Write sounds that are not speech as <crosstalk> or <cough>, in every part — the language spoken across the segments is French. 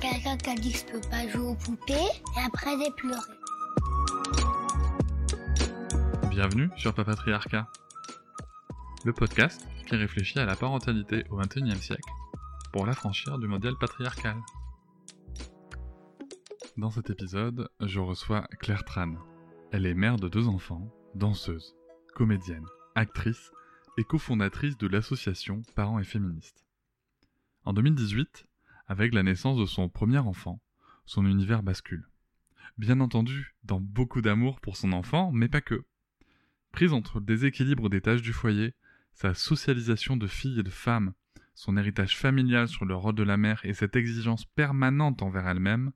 Quelqu'un qui a dit que je peux pas jouer aux poupées et après j'ai pleuré. Bienvenue sur Papatriarcat, le podcast qui réfléchit à la parentalité au XXIe siècle pour l'affranchir du modèle patriarcal. Dans cet épisode, je reçois Claire Tran. Elle est mère de deux enfants, danseuse, comédienne, actrice et cofondatrice de l'association Parents et Féministes. En 2018, avec la naissance de son premier enfant, son univers bascule. Bien entendu, dans beaucoup d'amour pour son enfant, mais pas que. Prise entre le déséquilibre des tâches du foyer, sa socialisation de fille et de femme, son héritage familial sur le rôle de la mère et cette exigence permanente envers elle-même,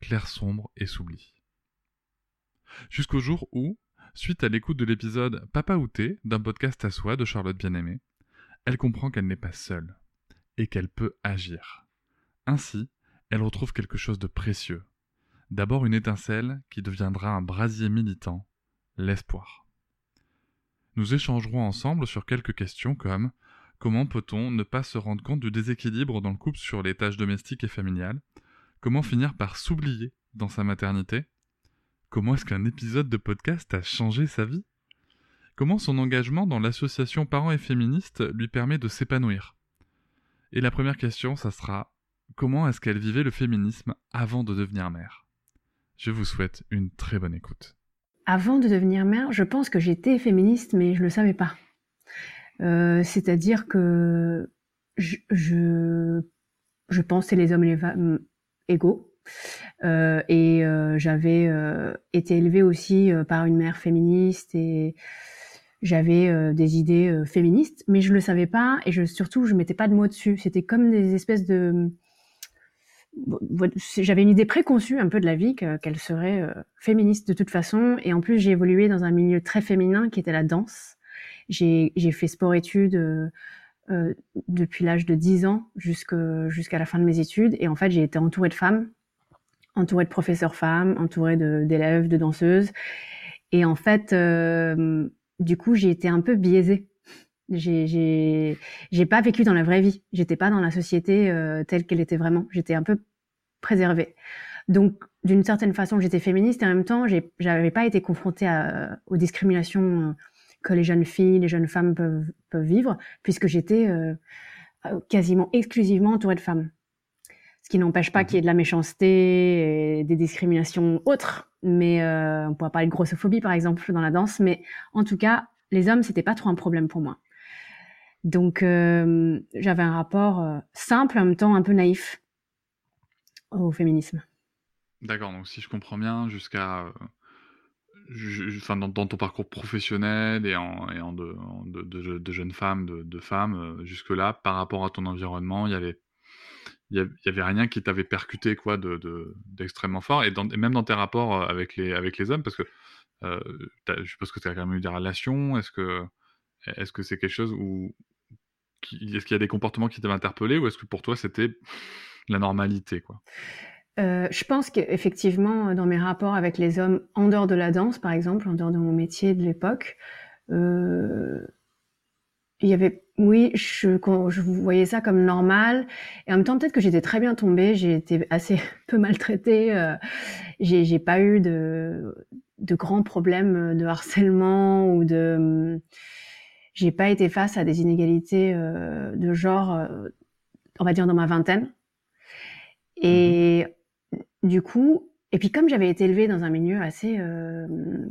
Claire sombre et s'oublie. Jusqu'au jour où, suite à l'écoute de l'épisode Papa Outé d'un podcast à soi de Charlotte Bien-Aimée, elle comprend qu'elle n'est pas seule et qu'elle peut agir. Ainsi, elle retrouve quelque chose de précieux. D'abord une étincelle qui deviendra un brasier militant, l'espoir. Nous échangerons ensemble sur quelques questions comme comment peut-on ne pas se rendre compte du déséquilibre dans le couple sur les tâches domestiques et familiales? Comment finir par s'oublier dans sa maternité? Comment est-ce qu'un épisode de podcast a changé sa vie? Comment son engagement dans l'association Parents et Féministes lui permet de s'épanouir? Et la première question, ça sera comment est-ce qu'elle vivait le féminisme avant de devenir mère? Je vous souhaite une très bonne écoute. Avant de devenir mère, je pense que j'étais féministe, mais je le savais pas. Euh, c'est-à-dire que je, pensais les hommes et les femmes égaux. Euh, et euh, j'avais été élevée aussi par une mère féministe et j'avais des idées féministes, mais je le savais pas et surtout je mettais pas de mots dessus. C'était comme des espèces de j'avais une idée préconçue un peu de la vie qu'elle serait euh, féministe de toute façon. Et en plus j'ai évolué dans un milieu très féminin qui était la danse. J'ai fait sport-études euh, euh, depuis l'âge de 10 ans jusqu'à la fin de mes études. Et en fait j'ai été entourée de femmes entourée de professeurs femmes entourée d'élèves de, danseuses. Et en fait du coup j'ai été un peu biaisée j'ai pas vécu dans la vraie vie. J'étais pas dans la société euh, telle qu'elle était vraiment. J'étais un peu préservée. Donc d'une certaine façon, j'étais féministe et en même temps, j'avais pas été confrontée aux discriminations euh, que les jeunes filles, les jeunes femmes peuvent, vivre, puisque j'étais euh, quasiment exclusivement entourée de femmes. Ce qui n'empêche pas qu'il y ait de la méchanceté et des discriminations autres, mais on pourrait parler de grossophobie par exemple dans la danse, mais en tout cas, les hommes c'était pas trop un problème pour moi. Donc euh, j'avais un rapport euh, simple, en même temps un peu naïf au féminisme. D'accord, donc si je comprends bien, jusqu'à enfin, dans, ton parcours professionnel et en, de, de, de, jeunes femmes, de, euh, jusque-là, par rapport à ton environnement, il y avait, il y avait rien qui t'avait percuté quoi d'extrêmement fort et, même dans tes rapports avec les, avec les hommes, parce que je suppose que tu as quand même eu des relations, est-ce que est-ce que c'est quelque chose où, est-ce qu'il y a des comportements qui t'avaient interpellé ou est-ce que pour toi c'était la normalité euh, je pense qu'effectivement, dans mes rapports avec les hommes, en dehors de la danse, par exemple, en dehors de mon métier de l'époque, euh, il y avait, oui, je, je voyais ça comme normal, et en même temps, peut-être que j'étais très bien tombée, j'ai été assez <laughs> peu maltraitée, euh, j'ai pas eu de, de grands problèmes de harcèlement ou de j'ai pas été face à des inégalités euh, de genre, euh, on va dire dans ma vingtaine. Et mhm. du coup, et puis comme j'avais été élevée dans un milieu assez euh,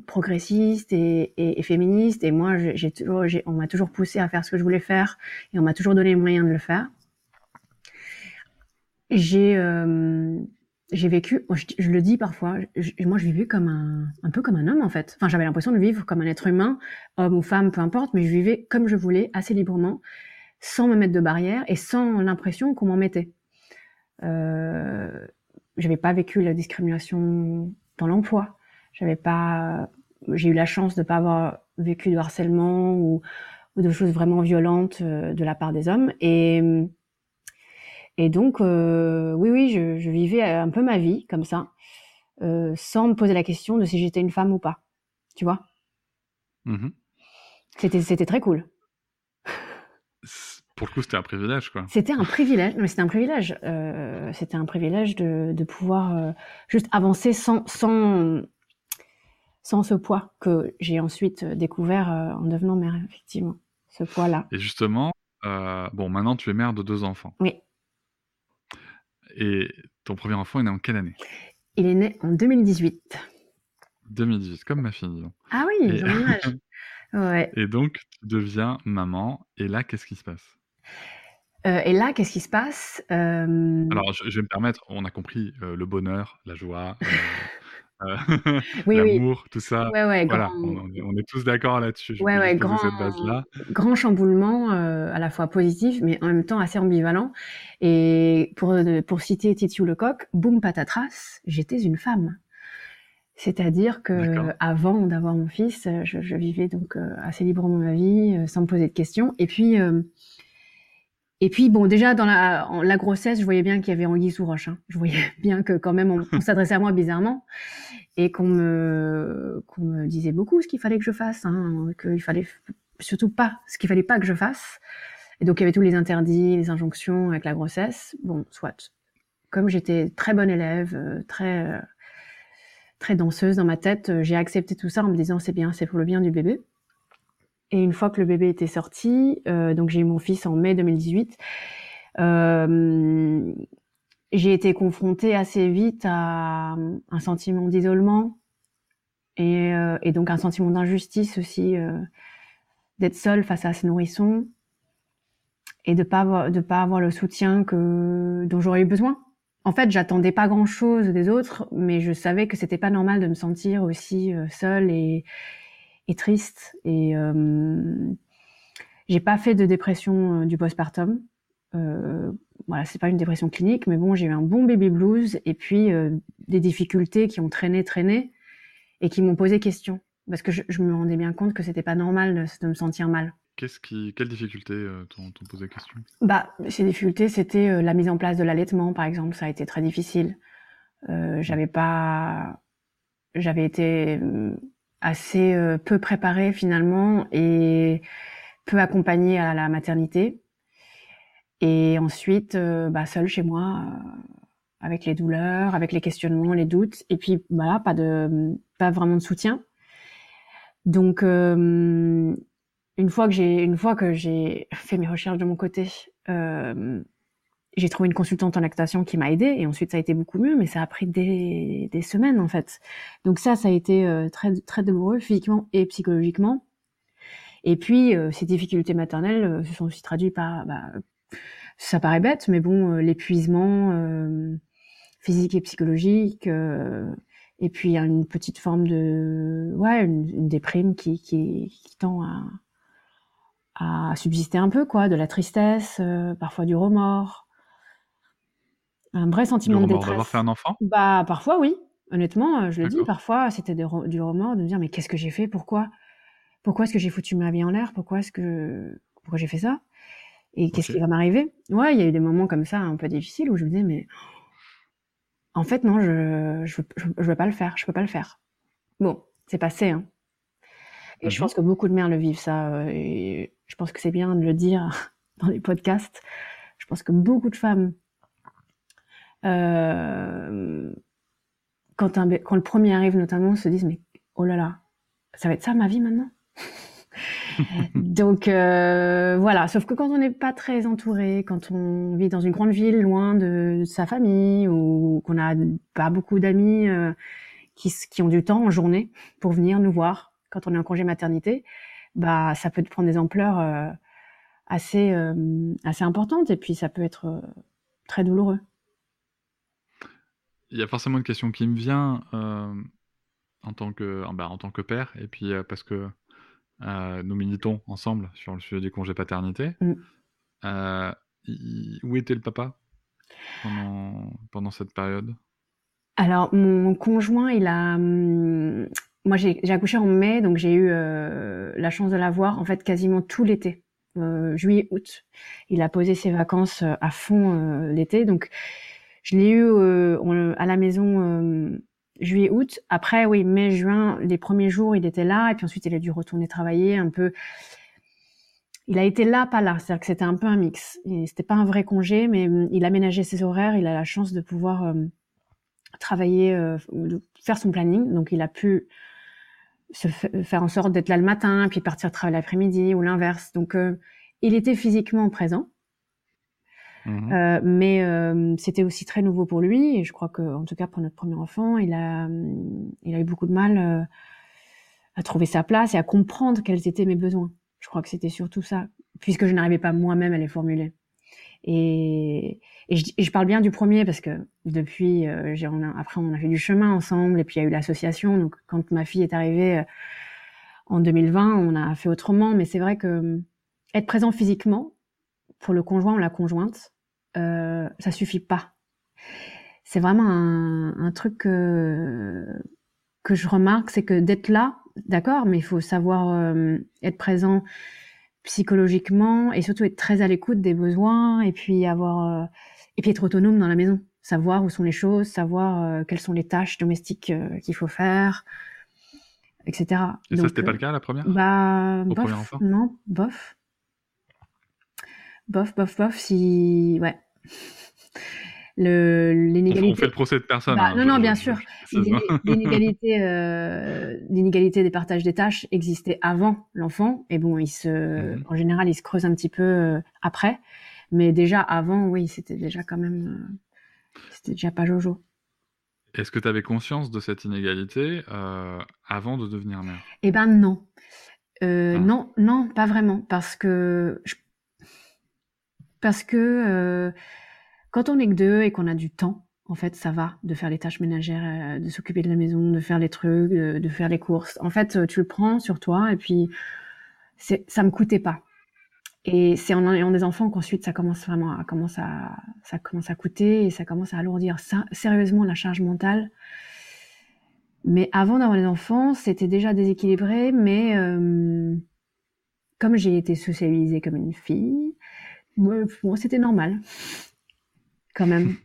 progressiste et, et, et, féministe, et moi, j'ai toujours, on m'a toujours poussé à faire ce que je voulais faire, et on m'a toujours donné les moyens de le faire. J'ai euh, j'ai vécu, je, le dis parfois, moi je vivais comme un, un peu comme un homme en fait. Enfin, j'avais l'impression de vivre comme un être humain, homme ou femme, peu importe, mais je vivais comme je voulais, assez librement, sans me mettre de barrière et sans l'impression qu'on m'en mettait. Euh, j'avais pas vécu la discrimination dans l'emploi. J'avais pas, j'ai eu la chance de pas avoir vécu de harcèlement ou, ou de choses vraiment violentes euh, de la part des hommes. Et, et donc, euh, oui, oui, je, je, vivais un peu ma vie comme ça, euh, sans me poser la question de si j'étais une femme ou pas. Tu vois mmh C'était, c'était très cool. Pour le coup, c'était un privilège, quoi. C'était un privilège, mais c'était un privilège. Euh, c'était un privilège de, de pouvoir euh, juste avancer sans, sans, sans ce poids que j'ai ensuite découvert euh, en devenant mère, effectivement. Ce poids-là. Et justement, euh, bon, maintenant tu es mère de deux enfants. Oui. Et ton premier enfant est né en quelle année? Il est né en 2018. 2018, comme ma fille. Ah oui, ils ont âge. Ouais. Et donc, tu deviens maman. Et là, qu'est-ce qui se passe? Euh, Et là, qu'est-ce qui se passe? Euh... Alors, je, je, vais me permettre, on a compris euh, le bonheur, la joie, <laughs> <laughs> oui, l'amour, oui. tout ça. Ouais, ouais, voilà, grand... on, est, on, est, tous d'accord là-dessus. Ouais, grand, cette base-là. grand chamboulement, à la fois positif, mais en même temps assez ambivalent. Et pour, pour citer Titiou Lecoq, boum patatras, j'étais une femme. C'est-à-dire que avant d'avoir mon fils, je, je, vivais donc euh, assez librement ma vie, euh, sans me poser de questions. Et puis, euh, et puis bon, déjà dans la, grossesse, je voyais bien qu'il y avait anguille sous roche. Hein. Je voyais <laughs> bien que quand même on, s'adressait à moi bizarrement et qu'on me disait beaucoup ce qu'il fallait que je fasse, hein, qu'il fallait surtout pas ce qu'il fallait pas que je fasse. Et donc il y avait tous les interdits, les injonctions avec la grossesse. Bon, soit. Comme j'étais très bonne élève, très très danseuse dans ma tête. Euh, j'ai accepté tout ça en me disant c'est bien, c'est pour le bien du bébé. Et une fois que le bébé était sorti, euh, donc j'ai eu mon fils en mai 2018, euh, j'ai été confrontée assez vite à un sentiment d'isolement et, euh, donc un sentiment d'injustice aussi, d'être seule face à ce nourrisson et de pas avoir, de pas avoir le soutien dont j'aurais eu besoin. En fait, j'attendais pas grand chose des autres, mais je savais que c'était pas normal de me sentir aussi seule et, et, triste. Et euh, j'ai pas fait de dépression euh, du postpartum. Euh, voilà, c'est pas une dépression clinique, mais bon, j'ai eu un bon baby blues et puis euh, des difficultés qui ont traîné, traîné et qui m'ont posé question parce que je, je, me rendais bien compte que c'était pas normal de, de me sentir mal. Qu'est-ce qui, quelles difficultés euh, t'ont posé question? Bah, ces difficultés, c'était euh, la mise en place de l'allaitement, par exemple. Ça a été très difficile. Euh, j'avais pas, j'avais été assez euh, peu préparée finalement et peu accompagnée à la maternité. Et ensuite, euh, bah, seule chez moi, avec les douleurs, avec les questionnements, les doutes, et puis voilà, pas de, pas vraiment de soutien. Donc une fois que j'ai une fois que j'ai fait mes recherches de mon côté, euh, j'ai trouvé une consultante en lactation qui m'a aidée et ensuite ça a été beaucoup mieux, mais ça a pris des, des semaines en fait. Donc ça, ça a été euh, très très douloureux physiquement et psychologiquement. Et puis euh, ces difficultés maternelles euh, se sont aussi traduites par, bah, ça paraît bête, mais bon, euh, l'épuisement euh, physique et psychologique. et puis une petite forme de ouais une, une déprime qui, qui, qui tend à à subsister un peu, quoi, de la tristesse, euh, parfois du remords, un vrai sentiment de détresse. d'avoir fait un enfant? Bah parfois oui, honnêtement, je le dis, parfois c'était du remords de me dire mais qu'est-ce que j'ai fait, pourquoi, pourquoi est-ce que j'ai foutu ma vie en l'air, pourquoi est-ce que, pourquoi j'ai fait ça, et qu'est-ce qui va m'arriver? Ouais, il y a eu des moments comme ça un peu difficiles où je me disais mais en fait non, je je, je, je veux pas le faire, je peux pas le faire. Bon, c'est passé, hein. Et mmh. je pense que beaucoup de mères le vivent ça. Et je pense que c'est bien de le dire <laughs> dans les podcasts. Je pense que beaucoup de femmes, euh, quand, un, quand le premier arrive notamment, se disent mais oh là là, ça va être ça ma vie maintenant. <laughs> Donc euh, voilà, sauf que quand on n'est pas très entouré, quand on vit dans une grande ville loin de sa famille ou qu'on n'a pas beaucoup d'amis euh, qui, qui ont du temps en journée pour venir nous voir quand on est en congé maternité, bah ça peut prendre des ampleurs euh, assez euh, assez importantes et puis ça peut être euh, très douloureux. Il y a forcément une question qui me vient en tant que bah, en tant que père et puis parce que nous militons ensemble sur le sujet du congé paternité. Mm. Où était le papa pendant, pendant cette période? Alors, mon conjoint, il a. Hum, moi, j'ai accouché en mai, donc j'ai eu la chance de l'avoir en fait quasiment tout l'été, juillet, août. Il a posé ses vacances à fond l'été, donc je l'ai eu à la maison juillet, août. Après, oui, mai, juin, les premiers jours, il était là, et puis ensuite, il a dû retourner travailler un peu. Il a été là, pas là. C'est-à-dire que c'était un peu un mix. C'était pas un vrai congé, mais hum, il aménageait ses horaires. Il a la chance de pouvoir euh, travailler, euh, faire son planning. Donc, il a pu se faire en sorte d'être là le matin, puis partir travailler l'après-midi ou l'inverse. Donc, euh, il était physiquement présent. Mmh euh, mais euh, c'était aussi très nouveau pour lui et je crois que, en tout cas pour notre premier enfant, il a, il a eu beaucoup de mal euh, à trouver sa place et à comprendre quels étaient mes besoins. Je crois que c'était surtout ça, puisque je n'arrivais pas moi-même à les formuler. Et, et, je, je, parle bien du premier parce que depuis, euh, a, après on a fait du chemin ensemble et puis il y a eu l'association. Donc quand ma fille est arrivée en 2020, on a fait autrement. Mais c'est vrai que être présent physiquement pour le conjoint ou la conjointe, euh, ça suffit pas. C'est vraiment un, truc que, que je remarque, c'est que d'être là, d'accord, mais il faut savoir euh, être présent psychologiquement et surtout être très à l'écoute des besoins et puis avoir euh, et puis être autonome dans la maison, savoir où sont les choses, savoir quelles sont les tâches domestiques qu'il faut faire, etc. Et ça c'était pas le cas la première? Bah bof, non, bof bof, bof, bof, si. Ouais. L'inégalité. On fait le procès de personne. Bah, hein, non, non, bien sûr. <laughs> L'inégalité, euh, l'inégalité des partages des tâches existait avant l'enfant. Et bon, il se, mhm. en général, il se creuse un petit peu euh, après. Mais déjà avant, oui, c'était déjà quand même. Euh, c'était déjà pas Jojo. Est-ce que tu avais conscience de cette inégalité avant de devenir mère? Eh ben non. Ah. Non, non, pas vraiment. Parce que je parce que euh, quand on est que deux et qu'on a du temps, en fait, ça va de faire les tâches ménagères, euh, de s'occuper de la maison, de faire les trucs, de, faire les courses. En fait, euh, tu le prends sur toi et puis ça me coûtait pas. Et c'est en ayant des enfants qu'ensuite ça commence vraiment à, à, ça commence à coûter et ça commence à alourdir sérieusement la charge mentale. Mais avant d'avoir les enfants, c'était déjà déséquilibré, mais comme j'ai été socialisée comme une fille, moi, c'était normal, quand même,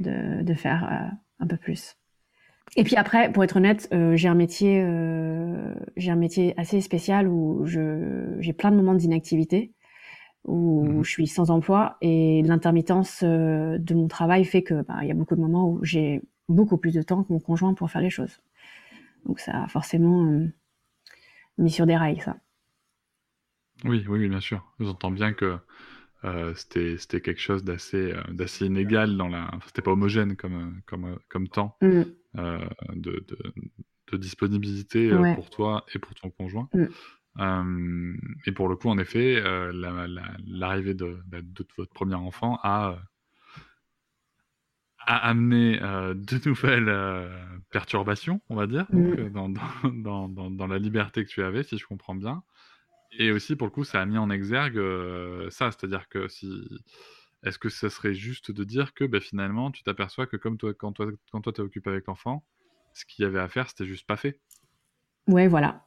de, de faire euh, un peu plus. Et puis après, pour être honnête, euh, j'ai un métier, euh, j'ai un métier assez spécial où je, j'ai plein de moments d'inactivité, où mhm. je suis sans emploi et l'intermittence de mon travail fait que, bah, il y a beaucoup de moments où j'ai beaucoup plus de temps que mon conjoint pour faire les choses. Donc ça a forcément mis sur des rails, ça. Oui, oui, bien sûr. J'entends bien que euh, c'était quelque chose d'assez euh, d'assez inégal dans la. C'était pas homogène comme, comme, comme temps mm. euh, de, de, disponibilité pour toi et pour ton conjoint. Mm. et pour le coup, en effet, l'arrivée de, bah, de, votre premier enfant a, a amené de nouvelles perturbations, on va dire, mm. dans, dans, dans, dans, la liberté que tu avais, si je comprends bien. Et aussi, pour le coup, ça a mis en exergue euh, ça, c'est-à-dire que si. Est-ce que ça serait juste de dire que bah, finalement, tu t'aperçois que comme toi, quand toi, quand toi t'es occupé avec l'enfant, ce qu'il y avait à faire, c'était juste pas fait Ouais, voilà.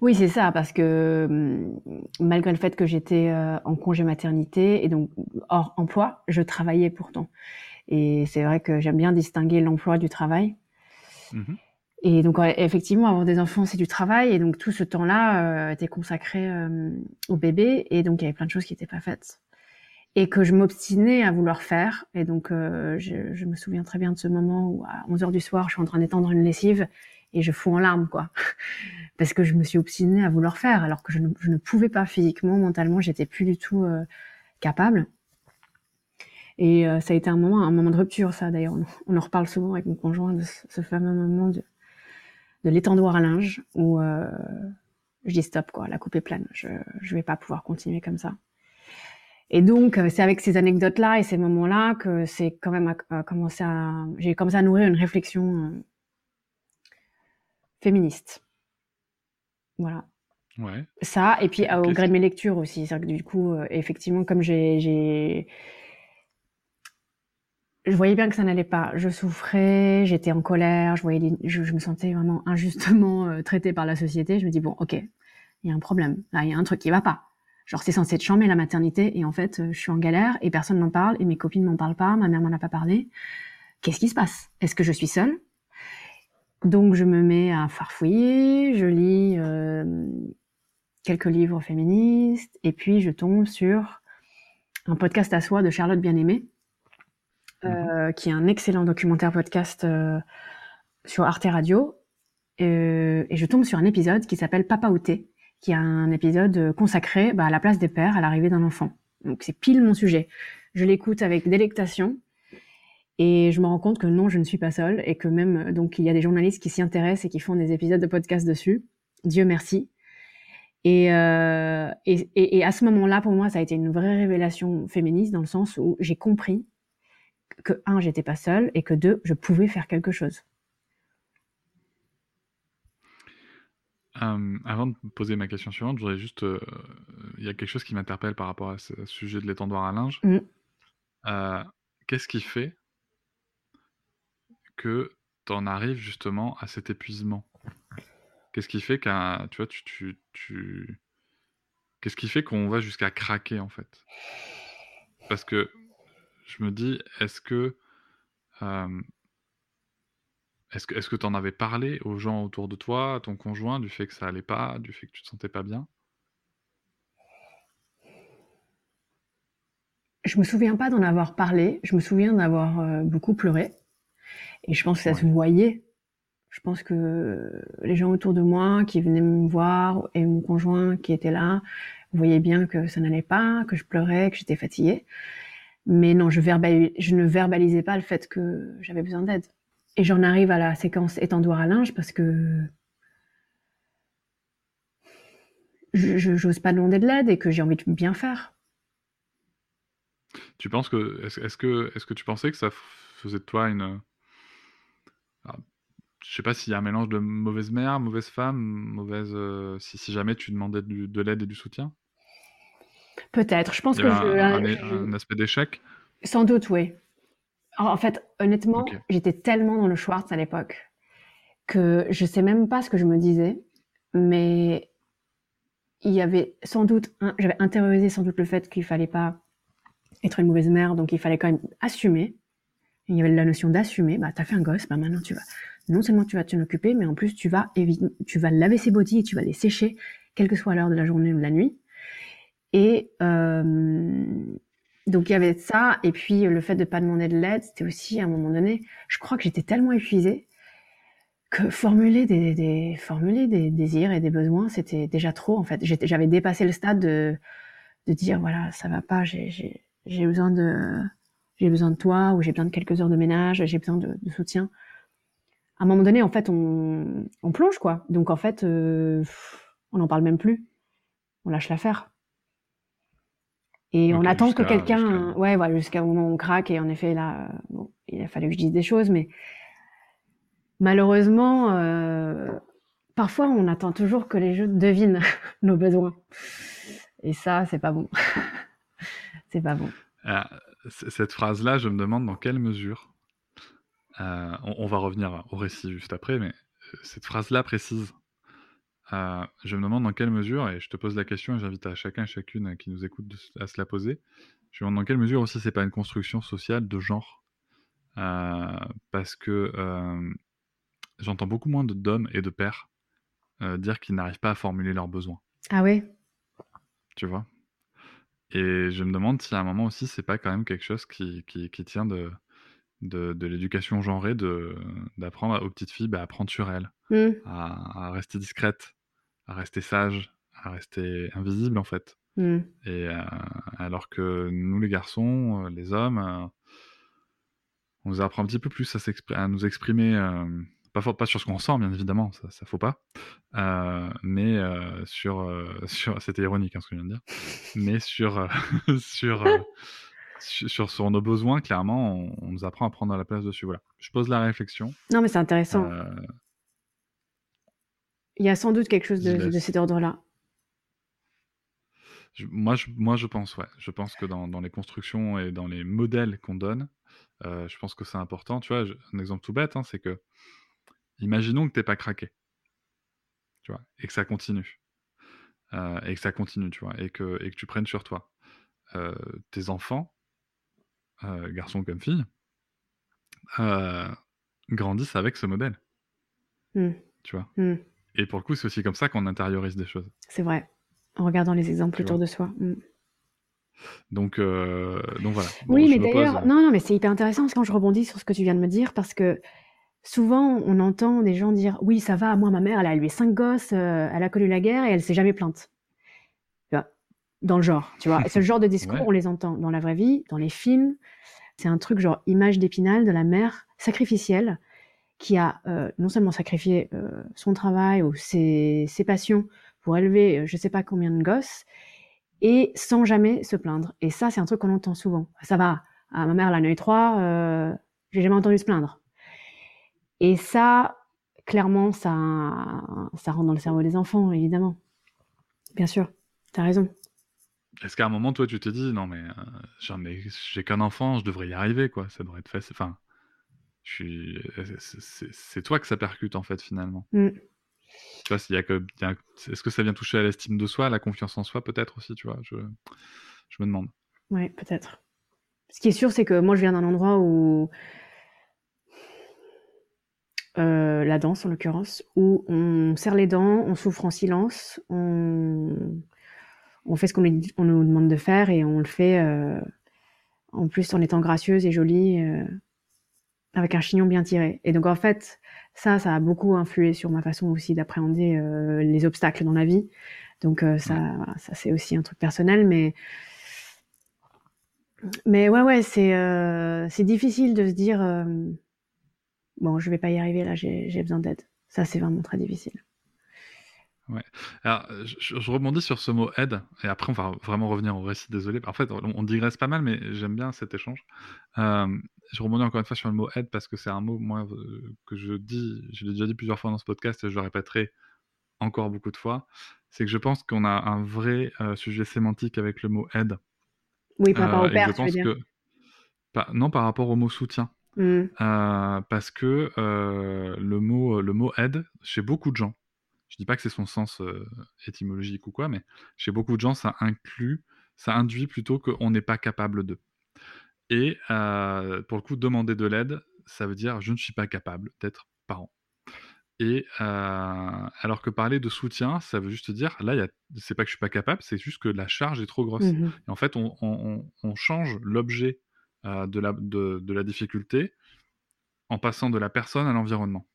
Oui, c'est ça, parce que hum, malgré le fait que j'étais euh, en congé maternité et donc hors emploi, je travaillais pourtant. Et c'est vrai que j'aime bien distinguer l'emploi du travail. Mmh et donc effectivement, avoir des enfants, c'est du travail, et donc tout ce temps-là euh, était consacré euh, au bébé, et donc il y avait plein de choses qui n'étaient pas faites, et que je m'obstinais à vouloir faire. Et donc euh, je, je, me souviens très bien de ce moment où à 11 heures du soir, je suis en train d'étendre une lessive et je fous en larmes, quoi, <laughs> parce que je me suis obstinée à vouloir faire, alors que je ne, je ne pouvais pas physiquement, mentalement, j'étais plus du tout capable. Et ça a été un moment, un moment de rupture, ça d'ailleurs. On, en reparle souvent avec mon conjoint de ce, ce fameux moment de de l'étendoir à linge où euh, je dis stop quoi, la coupe est pleine, je je vais pas pouvoir continuer comme ça. Et donc euh, c'est avec ces anecdotes là et ces moments là que c'est quand même commencé à j'ai commencé à nourrir une réflexion euh, féministe. Voilà. Ouais. Ça et puis au gré de mes lectures aussi, c'est que du coup effectivement comme j'ai je voyais bien que ça n'allait pas. Je souffrais, j'étais en colère, je voyais, je, je, me sentais vraiment injustement euh, traitée par la société. Je me dis bon, ok, il y a un problème, là, il y a un truc qui va pas. Genre c'est censé être chambé la maternité et en fait euh, je suis en galère et personne n'en parle et mes copines m'en parlent pas, ma mère m'en a pas parlé. Qu'est-ce qui se passe? Est-ce que je suis seule? Donc je me mets à farfouiller, je lis euh, quelques livres féministes et puis je tombe sur un podcast à soi de Charlotte Bien-Aimée euh, qui est un excellent documentaire podcast euh, sur Arte Radio. Euh, et je tombe sur un épisode qui s'appelle Papa Outé, qui est un épisode consacré bah, à la place des pères à l'arrivée d'un enfant. Donc c'est pile mon sujet. Je l'écoute avec délectation et je me rends compte que non, je ne suis pas seule et que même donc il y a des journalistes qui s'y intéressent et qui font des épisodes de podcast dessus. Dieu merci. Et, euh, et, et, et, à ce moment-là, pour moi, ça a été une vraie révélation féministe dans le sens où j'ai compris que un, j'étais pas seule et que deux, je pouvais faire quelque chose. Euh, avant de poser ma question suivante, je voudrais juste. Euh, il y a quelque chose qui m'interpelle par rapport à ce sujet de l'étendoir à linge. Mm. Euh, qu'est-ce qui fait que tu en arrives justement à cet épuisement? Qu'est-ce qui fait qu'un. Tu vois, tu. tu, tu... Qu'est-ce qui fait qu'on va jusqu'à craquer en fait? Parce que je me dis, est-ce que est-ce que est-ce que tu en avais parlé aux gens autour de toi, à ton conjoint, du fait que ça allait pas, du fait que tu te sentais pas bien? Je me souviens pas d'en avoir parlé. Je me souviens d'avoir beaucoup pleuré. Et je pense que ça se voyait. Je pense que les gens autour de moi qui venaient me voir et mon conjoint qui était là voyaient bien que ça n'allait pas, que je pleurais, que j'étais fatiguée. Mais non, je, ne verbalisais pas le fait que j'avais besoin d'aide. Et j'en arrive à la séquence étendoir à linge parce que je n'ose pas demander de l'aide et que j'ai envie de bien faire. Tu penses que est-ce que est-ce que tu pensais que ça faisait de toi une ah, je sais pas s'il y a un mélange de mauvaise mère, mauvaise femme, mauvaise euh, si jamais tu demandais de l'aide et du soutien? Peut-être. Je pense que un, un, aspect d'échec? Sans doute, oui. En fait, honnêtement, j'étais tellement dans le Schwartz à l'époque que je sais même pas ce que je me disais, mais il y avait sans doute, j'avais intériorisé sans doute le fait qu'il fallait pas être une mauvaise mère, donc il fallait quand même assumer. Il y avait la notion d'assumer. Bah, t'as fait un gosse, bah maintenant tu vas. Non seulement tu vas t'en occuper, mais en plus tu vas tu vas laver ses body et tu vas les sécher, quelle que soit l'heure de la journée ou de la nuit. Et euh, donc il y avait ça, et puis le fait de pas demander de l'aide, c'était aussi à un moment donné, je crois que j'étais tellement épuisée que formuler des, formuler des désirs et des besoins, c'était déjà trop en fait. J'avais dépassé le stade de, de dire voilà ça va pas, j'ai besoin de j'ai besoin de toi ou j'ai besoin de quelques heures de ménage, j'ai besoin de, de, soutien. À un moment donné, en fait, on, on plonge quoi. Donc en fait, euh, on n'en parle même plus. On lâche l'affaire. Et on attend que quelqu'un, ouais, voilà, jusqu'à un moment où on craque. Et en effet, là, bon, il a fallu que je dise des choses, mais malheureusement, euh, parfois, on attend toujours que les jeux devinent <laughs> nos besoins. Et ça, c'est pas bon. <laughs> c'est pas bon. Ah, cette phrase-là, je me demande dans quelle mesure. Euh, on, on, va revenir au récit juste après, mais euh, cette phrase-là précise euh, je me demande dans quelle mesure, et je te pose la question et j'invite à chacun et chacune qui nous écoute à se la poser, je me demande dans quelle mesure aussi c'est pas une construction sociale de genre. Euh, parce que euh, j'entends beaucoup moins d'hommes et de pères dire qu'ils n'arrivent pas à formuler leurs besoins. Ah oui Tu vois? Et je me demande si à un moment aussi c'est pas quand même quelque chose qui, qui, tient de, de, de l'éducation genrée, d'apprendre aux petites filles bah, à prendre sur elles, mmh. à, à, rester discrètes, à rester sage, à rester invisible en fait. Mmh. Et euh, alors que nous les garçons, euh, les hommes, euh, on nous apprend un petit peu plus à, à nous exprimer, pas, pas sur ce qu'on sent bien évidemment, ça, ça faut pas, mais sur, <laughs> sur c'était ironique hein, ce que je viens de dire, mais sur, <laughs> sur, sur, sur, nos besoins, clairement, on, nous apprend à prendre la place dessus. Voilà. Je pose la réflexion. Non mais c'est intéressant. Il y a sans doute quelque chose de, cet ordre-là. moi, je, moi, je pense, ouais. Je pense que dans, dans les constructions et dans les modèles qu'on donne, euh, je pense que c'est important. Tu vois, un exemple tout bête, hein, c'est que, imaginons que t'es pas craqué, tu vois, et que ça continue, euh, et que ça continue, tu vois, et que, et que tu prennes sur toi. Euh, tes enfants, garçons comme filles, grandissent avec ce modèle. Mmh. Tu vois? Mmh. Et pour le coup, c'est aussi comme ça qu'on intériorise des choses. C'est vrai. En regardant les exemples autour de soi. Mmh. Donc, euh, donc voilà. oui, mais d'ailleurs, non, non, mais c'est hyper intéressant quand je rebondis sur ce que tu viens de me dire parce que souvent on entend des gens dire oui, ça va, moi ma mère, elle a élevé cinq gosses, euh, elle a connu la guerre et elle s'est jamais plainte. Dans le genre, tu vois. Et ce <laughs> genre de discours, on les entend dans la vraie vie, dans les films. C'est un truc genre image d'épinal de la mère sacrificielle qui a euh, non seulement sacrifié son travail ou ses, passions pour élever je sais pas combien de gosses et sans jamais se plaindre. Et ça, c'est un truc qu'on entend souvent. Ça va, ah, ma mère, elle en a eu trois, euh, j'ai jamais entendu se plaindre. Et ça, clairement, ça, ça rentre dans le cerveau des enfants, évidemment. Bien sûr, tu as raison. Est-ce qu'à un moment, toi, tu t'es dit, non, mais euh, j'ai qu'un enfant, je devrais y arriver, quoi. Ça devrait être facile. Enfin, c'est toi que ça percute, en fait, finalement. Mm. Tu vois, s'il y a que, est-ce que ça vient toucher à l'estime de soi, à la confiance en soi, peut-être aussi, tu vois je, je me demande. Ouais, peut-être. Ce qui est sûr, c'est que moi, je viens d'un endroit où euh, la danse, en l'occurrence, où on serre les dents, on souffre en silence, on, on fait ce qu'on nous demande de faire et on le fait euh, en plus en étant gracieuse et jolie, euh, avec un chignon bien tiré. Et donc, en fait, ça, ça a beaucoup influé sur ma façon aussi d'appréhender euh, les obstacles dans la vie. Donc euh, ça, ça c'est aussi un truc personnel, mais mais ouais, ouais, c'est euh, c'est difficile de se dire bon, je vais pas y arriver là, j'ai besoin d'aide. Ça, c'est vraiment très difficile. Ouais. Alors, je, rebondis sur ce mot aide, et après on va vraiment revenir au récit, désolé. En fait, on, digresse pas mal, mais j'aime bien cet échange. Je rebondis encore une fois sur le mot aide parce que c'est un mot, moi, euh, que je dis, je l'ai déjà dit plusieurs fois dans ce podcast et je le répéterai encore beaucoup de fois. C'est que je pense qu'on a un vrai euh, sujet sémantique avec le mot aide. Oui, par rapport au euh, père, tu veux dire. non, par rapport au mot soutien. Mmh. parce que le, mot, le mot aide, chez beaucoup de gens, je dis pas que c'est son sens euh, étymologique ou quoi, mais chez beaucoup de gens, ça inclut, ça induit plutôt qu'on n'est pas capable de. Et euh, pour le coup, demander de l'aide, ça veut dire je ne suis pas capable d'être parent. Et euh, alors que parler de soutien, ça veut juste dire là, c'est pas que je suis pas capable, c'est juste que la charge est trop grosse. Mmh Et en fait, on, change l'objet de, la, de la difficulté en passant de la personne à l'environnement.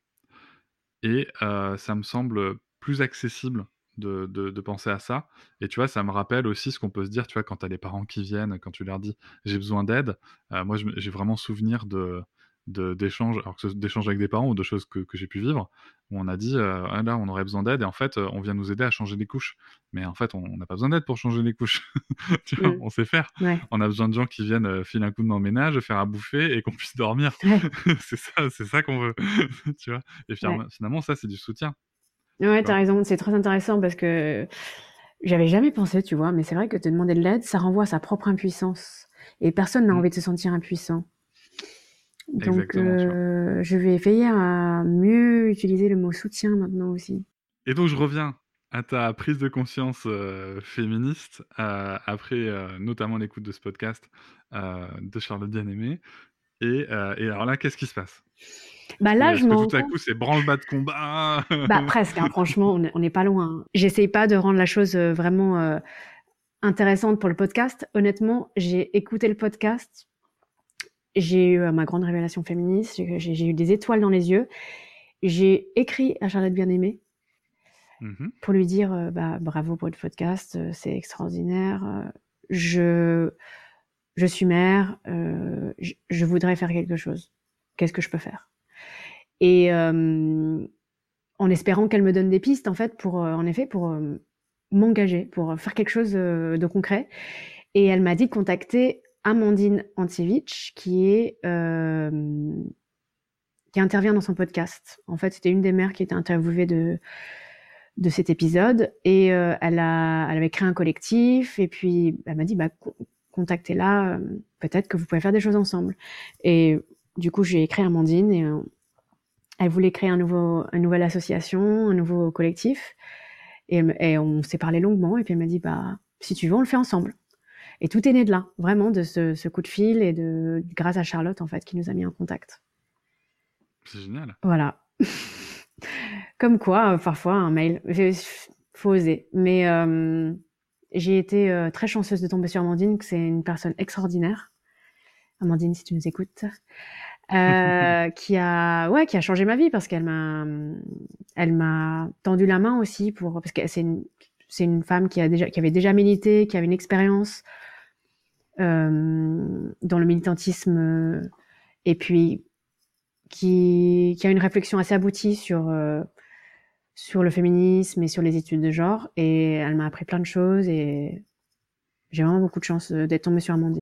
Et ça me semble plus accessible de, de, penser à ça. Et tu vois, ça me rappelle aussi ce qu'on peut se dire, tu vois, quand tu as les parents qui viennent, quand tu leur dis j'ai besoin d'aide. Euh, moi, j'ai vraiment souvenir de d'échanges, alors que d'échanges avec des parents ou de choses que, que j'ai pu vivre, où on a dit euh, ah, là, on aurait besoin d'aide et en fait, on vient nous aider à changer les couches. Mais en fait, on n'a pas besoin d'aide pour changer les couches. <laughs> tu vois, mmh. on sait faire. On a besoin de gens qui viennent euh, filer un coup de main au ménage, faire à bouffer et qu'on puisse dormir. <laughs> c'est ça, c'est ça qu'on veut. <laughs> tu vois. Et finalement, ça, c'est du soutien. Ouais, t'as raison, c'est très intéressant parce que j'avais jamais pensé, tu vois, mais c'est vrai que te demander de l'aide, ça renvoie à sa propre impuissance. Et personne n'a mmh. envie de se sentir impuissant. Donc, euh, je vais essayer à mieux utiliser le mot soutien maintenant aussi. Et donc, je reviens à ta prise de conscience euh, féministe, euh, après notamment l'écoute de ce podcast de Charlotte Bien-Aimée. Et, et alors là, qu'est-ce qui se passe? Bah là, je m'en. Tout à coup, c'est branle-bas de combat. <laughs> bah presque. Hein, franchement, on n'est pas loin. J'essaye pas de rendre la chose euh, vraiment euh, intéressante pour le podcast. Honnêtement, j'ai écouté le podcast. J'ai eu euh, ma grande révélation féministe. J'ai eu des étoiles dans les yeux. J'ai écrit à Charlotte Bien-Aimée mmh pour lui dire bah, bravo pour le podcast, c'est extraordinaire. je, je suis mère, je voudrais faire quelque chose. Qu'est-ce que je peux faire? Et euh, en espérant qu'elle me donne des pistes, en fait, pour, euh, en effet, pour euh, m'engager, pour faire quelque chose de concret. Et elle m'a dit de contacter Amandine Antievich, qui est qui intervient dans son podcast. En fait, c'était une des mères qui était interviewée de de cet épisode et elle a, elle avait créé un collectif et puis elle m'a dit bah contactez-la, peut-être que vous pouvez faire des choses ensemble. Et du coup j'ai écrit Amandine et elle voulait créer un nouveau, une nouvelle association, un nouveau collectif. Et, et on s'est parlé longuement. Et puis elle m'a dit, bah, si tu veux, on le fait ensemble. Et tout est né de là, vraiment, de ce, ce, coup de fil et de grâce à Charlotte, en fait, qui nous a mis en contact. C'est génial. Voilà. <laughs> Comme quoi, euh, parfois, un mail, faut oser. Mais euh, j'ai été euh, très chanceuse de tomber sur Amandine, que c'est une personne extraordinaire. Amandine, si tu nous écoutes. Euh, <laughs> qui a ouais qui a changé ma vie parce qu'elle m'a elle m'a tendu la main aussi pour parce que c'est une c'est une femme qui a déjà qui avait déjà milité qui avait une expérience euh, dans le militantisme et puis qui qui a une réflexion assez aboutie sur euh, sur le féminisme et sur les études de genre et elle m'a appris plein de choses et j'ai vraiment beaucoup de chance d'être tombée sur Amandine.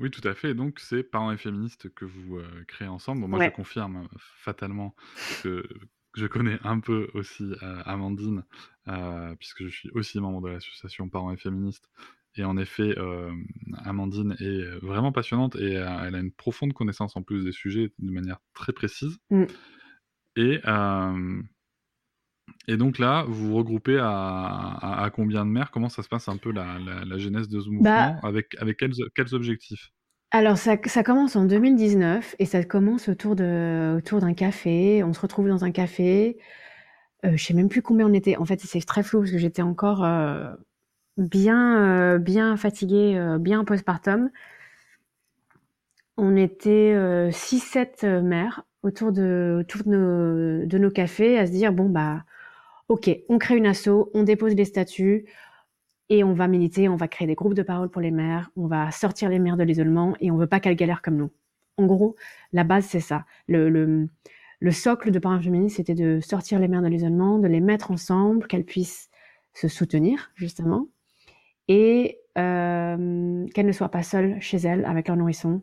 Oui, tout à fait. Et donc, c'est Parents et Féministes que vous euh, créez ensemble. Bon, moi, Ouais. je confirme euh, fatalement que je connais un peu aussi euh, Amandine, euh, puisque je suis aussi membre de l'association Parents et Féministes. Et en effet, Amandine est vraiment passionnante et elle a une profonde connaissance en plus des sujets de manière très précise. Mm. Et, et donc là, vous vous regroupez à, à- à combien de mères? Comment ça se passe un peu la, la- la genèse de ce mouvement? Bah, avec, avec quels, quels objectifs? Alors ça, ça commence en 2019 et ça commence autour de autour d'un café. On se retrouve dans un café. Euh, je sais même plus combien on était. En fait, c'est très flou parce que j'étais encore euh, bien euh, bien fatiguée, euh, bien postpartum. On était 6-7 mères autour de autour de nos, de nos cafés à se dire bon bah ok, on crée une asso, on dépose les statuts, et on va militer, on va créer des groupes de parole pour les mères, on va sortir les mères de l'isolement et on veut pas qu'elles galèrent comme nous. En gros, la base, c'est ça. Le, le, le socle de parents féministes, c'était de sortir les mères de l'isolement, de les mettre ensemble, qu'elles puissent se soutenir, justement, et euh, qu'elles ne soient pas seules chez elles avec leur nourrisson.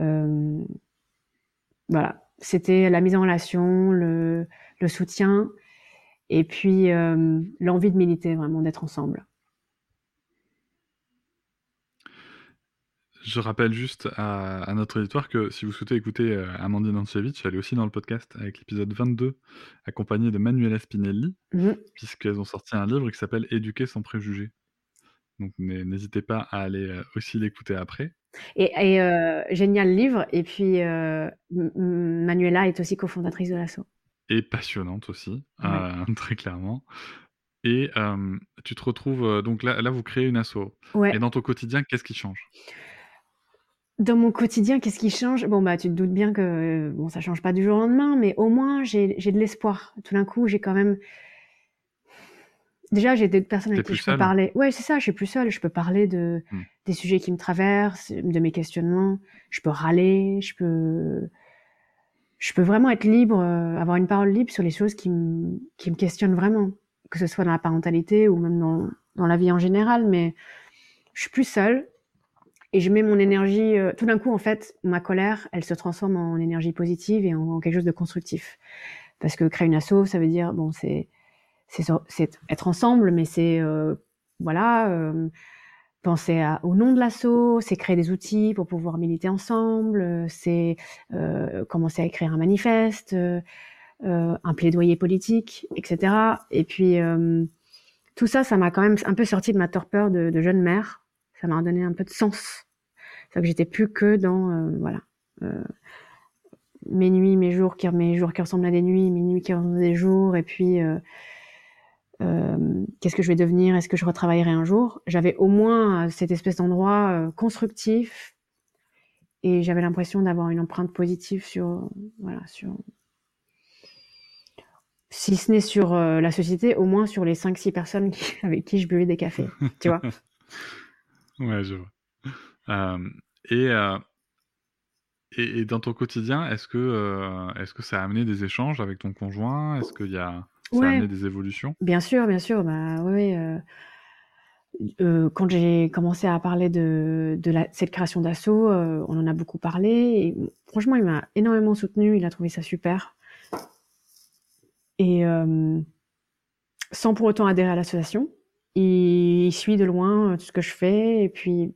Euh, voilà, c'était la mise en relation, le soutien, et puis euh, l'envie de militer, vraiment, d'être ensemble. Je rappelle juste à, à notre auditoire que si vous souhaitez écouter euh, Amandine Antievich, elle est aussi dans le podcast avec l'épisode 22, accompagnée de Manuela Spinelli, Mhm. puisqu'elles ont sorti un livre qui s'appelle Éduquer sans préjugés. Donc n'hé- n'hésitez pas à aller euh, aussi l'écouter après. Et, et euh, génial livre. Et puis, euh, Manuela est aussi cofondatrice de l'asso. Et passionnante aussi, Ouais. euh, <laughs> très clairement. Et euh, tu te retrouves, donc là, là, vous créez une asso. Ouais. Et dans ton quotidien, qu'est-ce qui change? Dans mon quotidien, qu'est-ce qui change? Bon, bah, tu te doutes bien que bon, ça change pas du jour au lendemain, mais au moins, j'ai de l'espoir. Tout d'un coup, j'ai quand même. Déjà, j'ai des personnes avec qui je peux parler. Ouais, c'est ça, je suis plus seule. Je peux parler de, Hmm. des sujets qui me traversent, de mes questionnements. Je peux râler, je peux. Je peux vraiment être libre, euh, avoir une parole libre sur les choses qui me, qui me questionnent vraiment, que ce soit dans la parentalité ou même dans, dans la vie en général. Mais je suis plus seule et je mets mon énergie. euh, tout d'un coup, en fait, ma colère, elle se transforme en énergie positive et en, quelque chose de constructif. Parce que créer une asso, ça veut dire bon, c'est être ensemble, mais c'est euh, voilà. Penser à, au nom de l'asso, c'est créer des outils pour pouvoir militer ensemble, c'est euh, commencer à écrire un manifeste, euh, euh, un plaidoyer politique, etc. Et puis euh, tout ça, ça m'a quand même un peu sorti de ma torpeur de, de jeune mère. Ça m'a donné un peu de sens. C'est que j'étais plus que dans euh, voilà euh, mes nuits, mes jours qui mes jours qui ressemblent à des nuits, mes nuits qui ressemblent à des jours, et puis euh, qu'est-ce que je vais devenir? Est-ce que je retravaillerai un jour? J'avais au moins euh, cette espèce d'endroit euh, constructif et j'avais l'impression d'avoir une empreinte positive sur, voilà, sur, si ce n'est sur la société, au moins sur les 5-6 personnes <laughs> avec qui je buvais des cafés, tu vois? <laughs> Ouais, je vois. Et, et, et dans ton quotidien, est-ce que, est-ce que ça a amené des échanges avec ton conjoint? Est-ce qu'il y a ça a amené des évolutions? Bien sûr, bien sûr, bah, oui, quand j'ai commencé à parler de de la cette création d'assaut, on en a beaucoup parlé et franchement, il m'a énormément soutenu. il a trouvé ça super. Et euh, sans pour autant adhérer à l'association, il, suit de loin euh, tout ce que je fais. Et puis,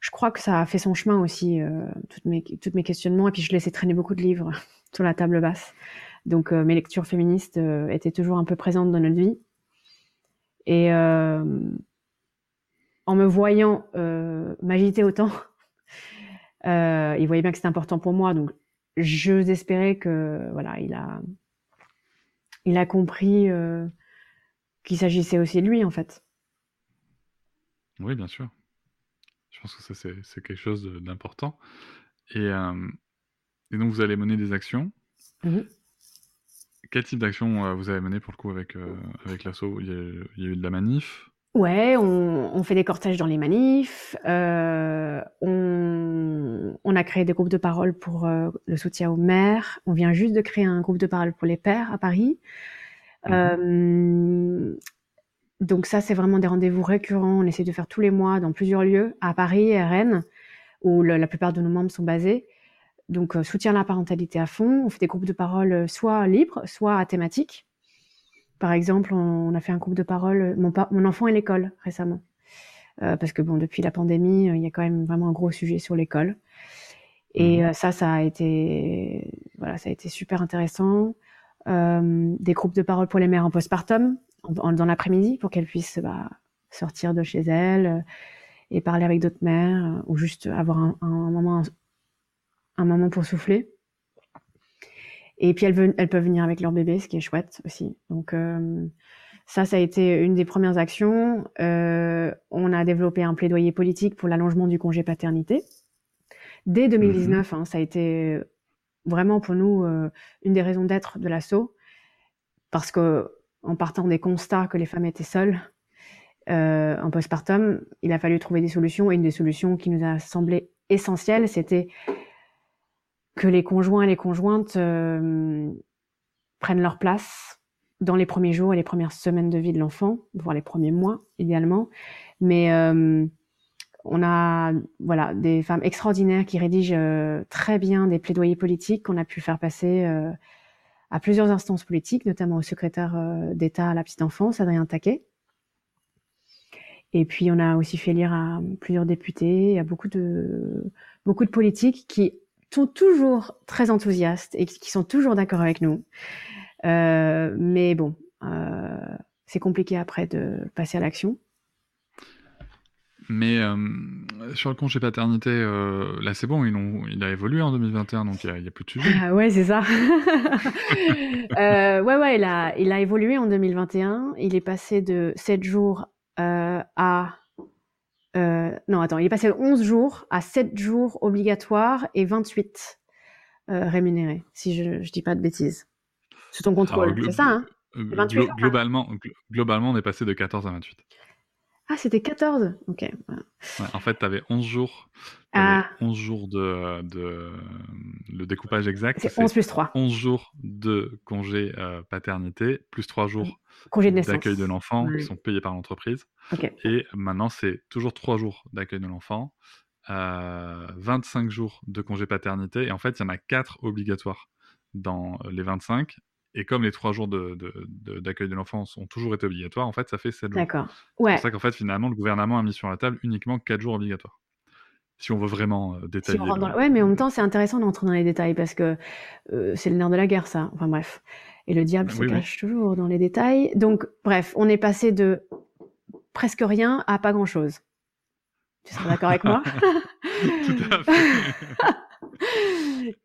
je crois que ça a fait son chemin aussi, euh, toutes mes, toutes mes questionnements. Et puis, je laissais traîner beaucoup de livres <laughs> sur la table basse. Donc, euh, mes lectures féministes euh, étaient toujours un peu présentes dans notre vie. Et euh, en me voyant m'agiter autant, <laughs> il voyait bien que c'était important pour moi. Donc, je espérais que, voilà, il a, il a compris euh, qu'il s'agissait aussi de lui, en fait. Oui, bien sûr. Je pense que ça, c'est quelque chose d'important. Euh, et, donc, vous allez mener des actions. Mmh Quel type d'action euh, vous avez mené pour le coup avec, avec l'assaut? Il, y a eu de la manif? Ouais, on, fait des cortèges dans les manifs. on, on, a créé des groupes de parole pour le soutien aux maires. On vient juste de créer un groupe de parole pour les pères à Paris. Donc ça, c'est vraiment des rendez-vous récurrents. On essaie de faire tous les mois dans plusieurs lieux, à Paris et à Rennes, où la plupart de nos membres sont basés. Donc soutien à la parentalité à fond. On fait des groupes de parole soit libres, soit à thématique. Par exemple, on, a fait un groupe de parole mon, mon enfant et l'école récemment, euh, parce que bon, depuis la pandémie, il y a quand même vraiment un gros sujet sur l'école. Et mmh. euh, ça, ça a été, voilà, ça a été super intéressant. Euh, des groupes de parole pour les mères en postpartum dans l'après-midi pour qu'elles puissent bah, sortir de chez elles et parler avec d'autres mères ou juste avoir un, un, moment un moment pour souffler. Et puis elles, elles, peuvent venir avec leur bébé, ce qui est chouette aussi. Donc euh, ça, ça a été une des premières actions. Euh, on a développé un plaidoyer politique pour l'allongement du congé paternité. Dès 2019, mmh hein, ça a été vraiment pour nous euh, une des raisons d'être de l'assaut, parce que en partant des constats que les femmes étaient seules en postpartum, il a fallu trouver des solutions. Et une des solutions qui nous a semblé essentielle, c'était que les conjoints et les conjointes euh, prennent leur place dans les premiers jours et les premières semaines de vie de l'enfant, voire les premiers mois idéalement. Mais euh, on a voilà des femmes extraordinaires qui rédigent euh, très bien des plaidoyers politiques qu'on a pu faire passer euh, à plusieurs instances politiques, notamment au secrétaire euh, d'État à la petite enfance, Adrien Taquet. Et puis on a aussi fait lire à plusieurs députés, à beaucoup de beaucoup de politiques qui sont toujours très enthousiastes et qui sont toujours d'accord avec nous. mais bon, c'est compliqué après de passer à l'action. Mais euh, sur le congé paternité, euh, là c'est bon, il a évolué en 2021, donc il n'y a, plus de sujet. Ah ouais, c'est ça. <laughs> euh, ouais, ouais, il a, il a évolué en 2021. Il est passé de 7 jours euh, non, attends, il est passé de 11 jours à 7 jours obligatoires et 28 rémunérés, si je ne dis pas de bêtises. Sous ton contrôle, c'est ça, hein? 28 globalement, globalement, on est passé de 14 à 28. Ah, c'était 14 Ok. Ouais, en fait, tu avais 11 jours. Ah. 11 jours de, de, Le découpage exact. C'est 11 plus 3. 11 jours de congé euh, paternité, plus 3 jours d'accueil de l'enfant qui sont payés par l'entreprise. Et maintenant, c'est toujours 3 jours d'accueil de l'enfant, euh, 25 jours de congé paternité. Et en fait, il y en a 4 obligatoires dans les 25 et comme les trois jours d'accueil de, de, de l'enfant ont toujours été obligatoires, en fait, ça fait sept jours. D'accord. Ouais. C'est pour ça qu'en fait, finalement, le gouvernement a mis sur la table uniquement quatre jours obligatoires. Si on veut vraiment euh, détailler. Si Ouais, mais en même temps, c'est intéressant d'entrer dans les détails parce que euh, c'est le nerf de la guerre, ça. Enfin bref. Et le diable se cache toujours dans les détails. Donc, bref, on est passé de presque rien à pas grand-chose. Tu seras d'accord avec moi? <laughs> Tout à fait.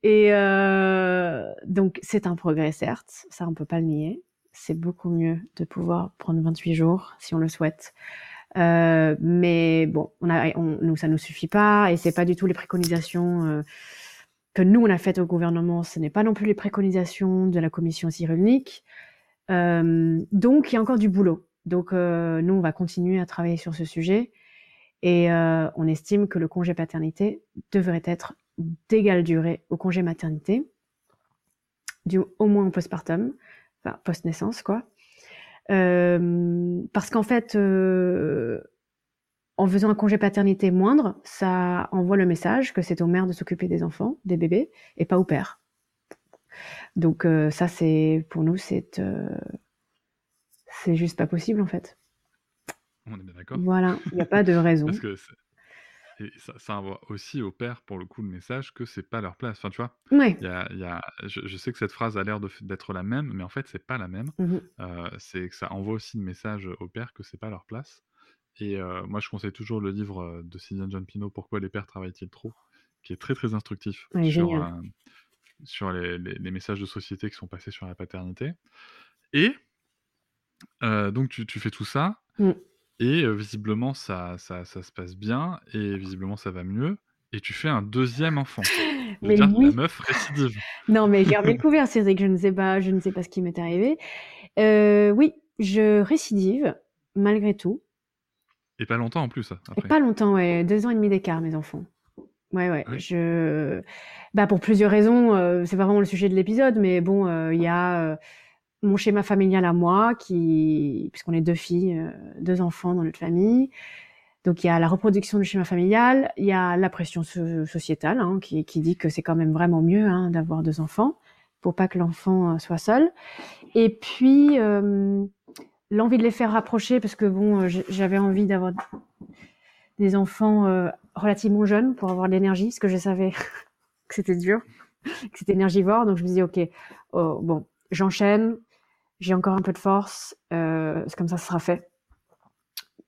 Et euh, donc, c'est un progrès, certes, ça on peut pas le nier. C'est beaucoup mieux de pouvoir prendre 28 jours, si on le souhaite, Euh, mais bon, on a, on, nous, ça nous suffit pas et c'est pas du tout les préconisations euh, que nous on a faites au gouvernement. Ce n'est pas non plus les préconisations de la commission cyrulnique. Euh, donc il y a encore du boulot. Donc euh, nous on va continuer à travailler sur ce sujet et euh, on estime que le congé paternité devrait être d'égale durée au congé maternité, du, au moins en postpartum, enfin post-naissance quoi. Euh, parce qu'en fait, euh, en faisant un congé paternité moindre, ça envoie le message que c'est aux mères de s'occuper des enfants, des bébés, et pas au père. Donc euh, ça, c'est pour nous, c'est c'est juste pas possible en fait. On est bien d'accord. Voilà, il n'y a pas de <laughs> raison. Parce que c'est- et ça, ça envoie aussi au père, pour le coup, le message que c'est pas leur place. Enfin, tu vois, Ouais. il y a, il y a- je, je sais que cette phrase a l'air de f- d'être la même, mais en fait, c'est pas la même. Mhm. Euh, c'est que ça envoie aussi le message au père que c'est pas leur place. Et euh, moi, je conseille toujours le livre euh, de Sylviane John Pino, Pourquoi les pères travaillent-ils trop, qui est très très instructif Ouais, sur, génial. euh, sur les, les- les messages de société qui sont passés sur la paternité. Et euh, donc, tu, tu fais tout ça, Mm. Et euh, visiblement, ça, ça, ça se passe bien, et visiblement, ça va mieux, et tu fais un deuxième enfant. Mais dire, oui. la meuf récidive. <laughs> Non, mais j'ai <laughs> remis le couvert, Cédric. Je ne sais pas, je ne sais pas ce qui m'est arrivé. Euh, oui, je récidive malgré tout. Et pas longtemps en plus, Et après. pas longtemps, ouais, deux ans et demi d'écart, mes enfants. Ouais, ouais. Ah oui. Je, bah pour plusieurs raisons. euh, c'est pas vraiment le sujet de l'épisode, mais bon, euh, il y a mon schéma familial à moi, qui, puisqu'on est deux filles, euh, deux enfants dans notre famille. Donc il y a la reproduction du schéma familial, il y a la pression so- sociétale hein, qui, dit que c'est quand même vraiment mieux hein, d'avoir deux enfants pour pas que l'enfant euh, soit seul. Et puis euh, l'envie de les faire rapprocher parce que bon, j'avais envie d'avoir des enfants relativement jeunes pour avoir de l'énergie, parce que je savais <laughs> que c'était dur, que c'était énergivore. Donc je me disais ok, oh, bon, j'enchaîne, j'ai encore un peu de force, euh, c'est comme ça, ce sera fait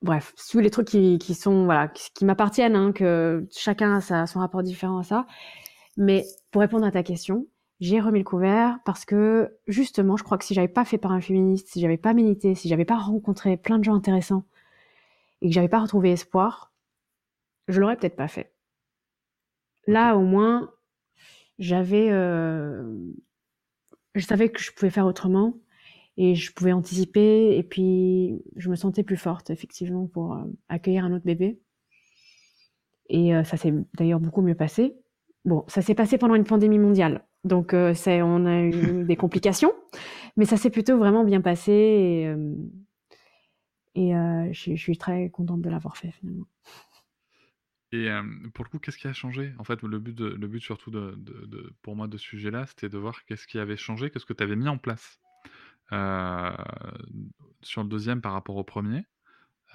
bref, tous les trucs qui, qui sont voilà, qui, qui m'appartiennent, hein, que chacun a sa, son rapport différent à ça. Mais pour répondre à ta question, j'ai remis le couvert parce que justement, je crois que si j'avais pas fait par un féministe, si j'avais pas milité, si j'avais pas rencontré plein de gens intéressants et que j'avais pas retrouvé espoir, je l'aurais peut-être pas fait. Là, au moins, j'avais, euh, je savais que je pouvais faire autrement et je pouvais anticiper et puis je me sentais plus forte effectivement pour euh, accueillir un autre bébé. Et euh, ça s'est d'ailleurs beaucoup mieux passé. Bon ça s'est passé pendant une pandémie mondiale. Donc euh, on a eu <laughs> des complications mais ça s'est plutôt vraiment bien passé et, et je, suis très contente de l'avoir fait finalement. Et pour le coup, qu'est-ce qui a changé? En fait, le but, de- le but surtout de, de- de- pour moi de ce sujet-là, c'était de voir qu'est-ce qui avait changé, qu'est-ce que tu avais mis en place? Euh, sur le deuxième par rapport au premier,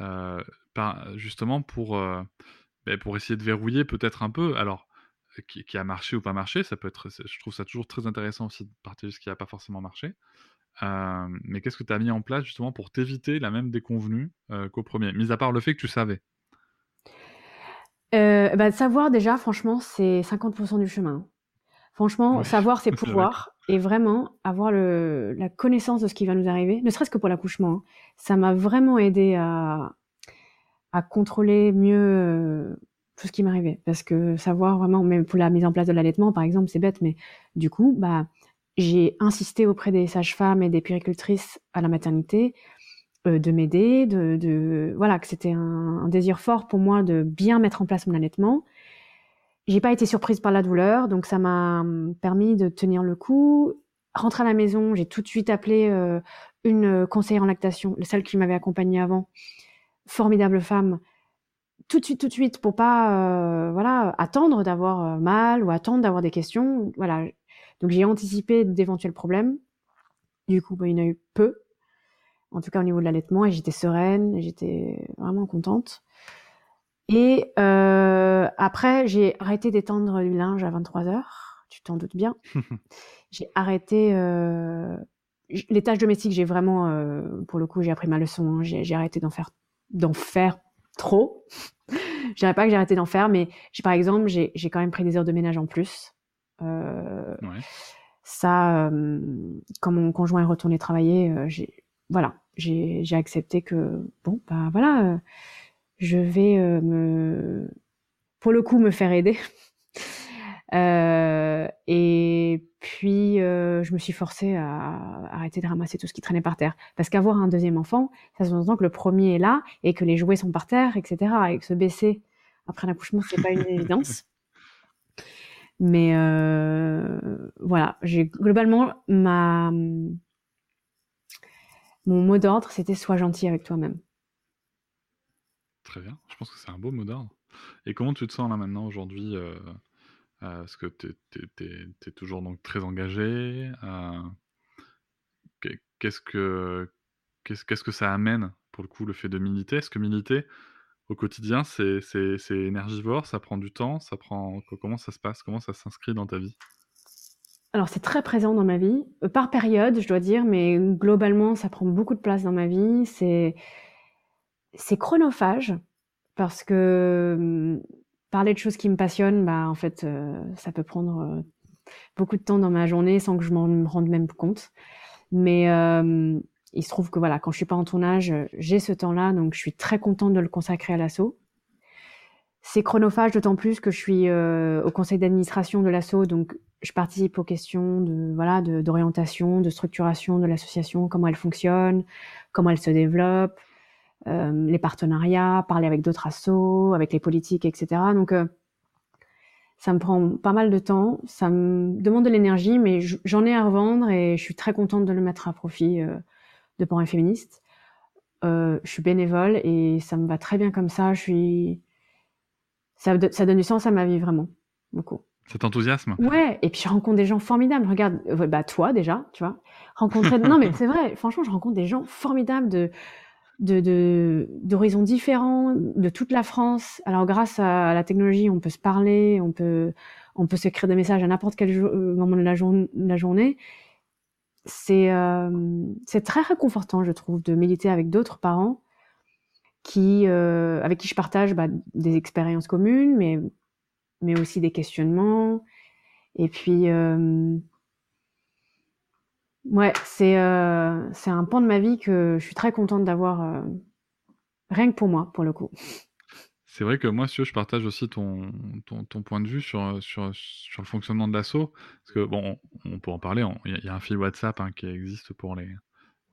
euh, par- justement pour, euh, ben, pour essayer de verrouiller peut-être un peu, alors qui, qui a marché ou pas marché, ça peut être, je trouve ça toujours très intéressant aussi de partager ce qui n'a pas forcément marché. Mais qu'est-ce que tu as mis en place justement pour t'éviter la même déconvenue qu'au premier, mis à part le fait que tu savais? Bah, savoir déjà, franchement, c'est 50% du chemin. Franchement, savoir, <laughs> c'est pouvoir. Et vraiment, avoir la connaissance de ce qui va nous arriver, ne serait-ce que pour l'accouchement. hein. Ça m'a vraiment aidé à, contrôler mieux euh, tout ce qui m'arrivait. Parce que savoir vraiment, même pour la mise en place de l'allaitement, par exemple, c'est bête, mais du coup, bah, j'ai insisté auprès des sages-femmes et des puéricultrices à la maternité euh, de m'aider, de, voilà que c'était un désir fort pour moi de bien mettre en place mon allaitement. J'ai pas été surprise par la douleur, donc ça m'a hum, permis de tenir le coup. Rentrer à la maison, j'ai tout de suite appelé euh, une conseillère en lactation, celle qui m'avait accompagnée avant, formidable femme. Tout de suite, tout de suite, pour pas euh, voilà attendre d'avoir euh, mal ou attendre d'avoir des questions. Voilà, donc j'ai anticipé d'éventuels problèmes. Du coup, bah, il y en a eu peu en tout cas au niveau de l'allaitement, et j'étais sereine, j'étais vraiment contente. Et euh, après, j'ai arrêté d'étendre du linge à 23 heures, tu t'en doutes bien. <laughs> j'ai arrêté euh, les tâches domestiques, j'ai vraiment, euh, pour le coup, j'ai appris ma leçon, hein, j'ai arrêté d'en faire, d'en faire trop. Je dirais pas que j'ai arrêté d'en faire, mais j'ai par exemple, j'ai j'ai quand même pris des heures de ménage en plus. Euh, Ouais. ça, euh, quand mon conjoint est retourné travailler, euh, j'ai voilà, j'ai accepté que bon, bah voilà, je vais me, pour le coup, me faire aider. <laughs> et puis, je me suis forcée à arrêter de ramasser tout ce qui traînait par terre. Parce qu'avoir un deuxième enfant, ça sous-entend que le premier est là et que les jouets sont par terre, etc. Et que se baisser après l'accouchement, c'est pas une <laughs> évidence. Mais voilà, j'ai globalement ma mon mot d'ordre, c'était sois gentil avec toi-même. Très bien, je pense que c'est un beau mot d'ordre. Et comment tu te sens là maintenant aujourd'hui euh, euh, Est-ce que tu es, toujours donc très engagé euh, Qu'est-ce que qu'est-ce que ça amène pour le coup le fait de militer? Est-ce que militer au quotidien c'est énergivore, ça prend du temps, ça prend comment ça se passe? Comment ça s'inscrit dans ta vie? Alors c'est très présent dans ma vie, euh, par période, je dois dire, mais globalement, ça prend beaucoup de place dans ma vie. C'est c'est chronophage parce que hum, parler de choses qui me passionnent, bah en fait, euh, ça peut prendre euh, beaucoup de temps dans ma journée sans que je m'en rende même compte. Mais il se trouve que voilà, quand je suis pas en tournage, j'ai ce temps-là, donc je suis très contente de le consacrer à l'assaut. C'est chronophage d'autant plus que je suis au conseil d'administration de l'assaut, donc je participe aux questions de voilà d'orientation, de, structuration de l'association, comment elle fonctionne, comment elle se développe, euh, les partenariats, parler avec d'autres assos, avec les politiques, etc. Donc euh, ça me prend pas mal de temps, ça me demande de l'énergie, mais j'en ai à revendre et je suis très contente de le mettre à profit euh, de Parents Féministes. Je suis bénévole et ça me va très bien comme ça. Je suis, ça, ça donne du sens à ma vie vraiment, beaucoup. Cet enthousiasme. Ouais, et puis je rencontre des gens formidables. Regarde, bah toi déjà, tu vois. Rencontrer. non mais c'est vrai. Franchement, je rencontre des gens formidables de de d'horizons différents, de toute la France. Alors grâce à la technologie, on peut se parler, on peut on peut s'écrire des messages à n'importe quel euh, moment de la, la journée. C'est euh, c'est très réconfortant, je trouve, de militer avec d'autres parents qui euh, avec qui je partage bah, des expériences communes, mais mais aussi des questionnements. Et puis, euh, ouais, c'est euh, c'est un pan de ma vie que je suis très contente d'avoir, euh, rien que pour moi, pour le coup. C'est vrai que moi, si je partage aussi ton, ton, ton, point de vue sur, sur, sur le fonctionnement de l'assaut. Parce que, bon, on, peut en parler, il y, a un fil WhatsApp hein, qui existe pour les,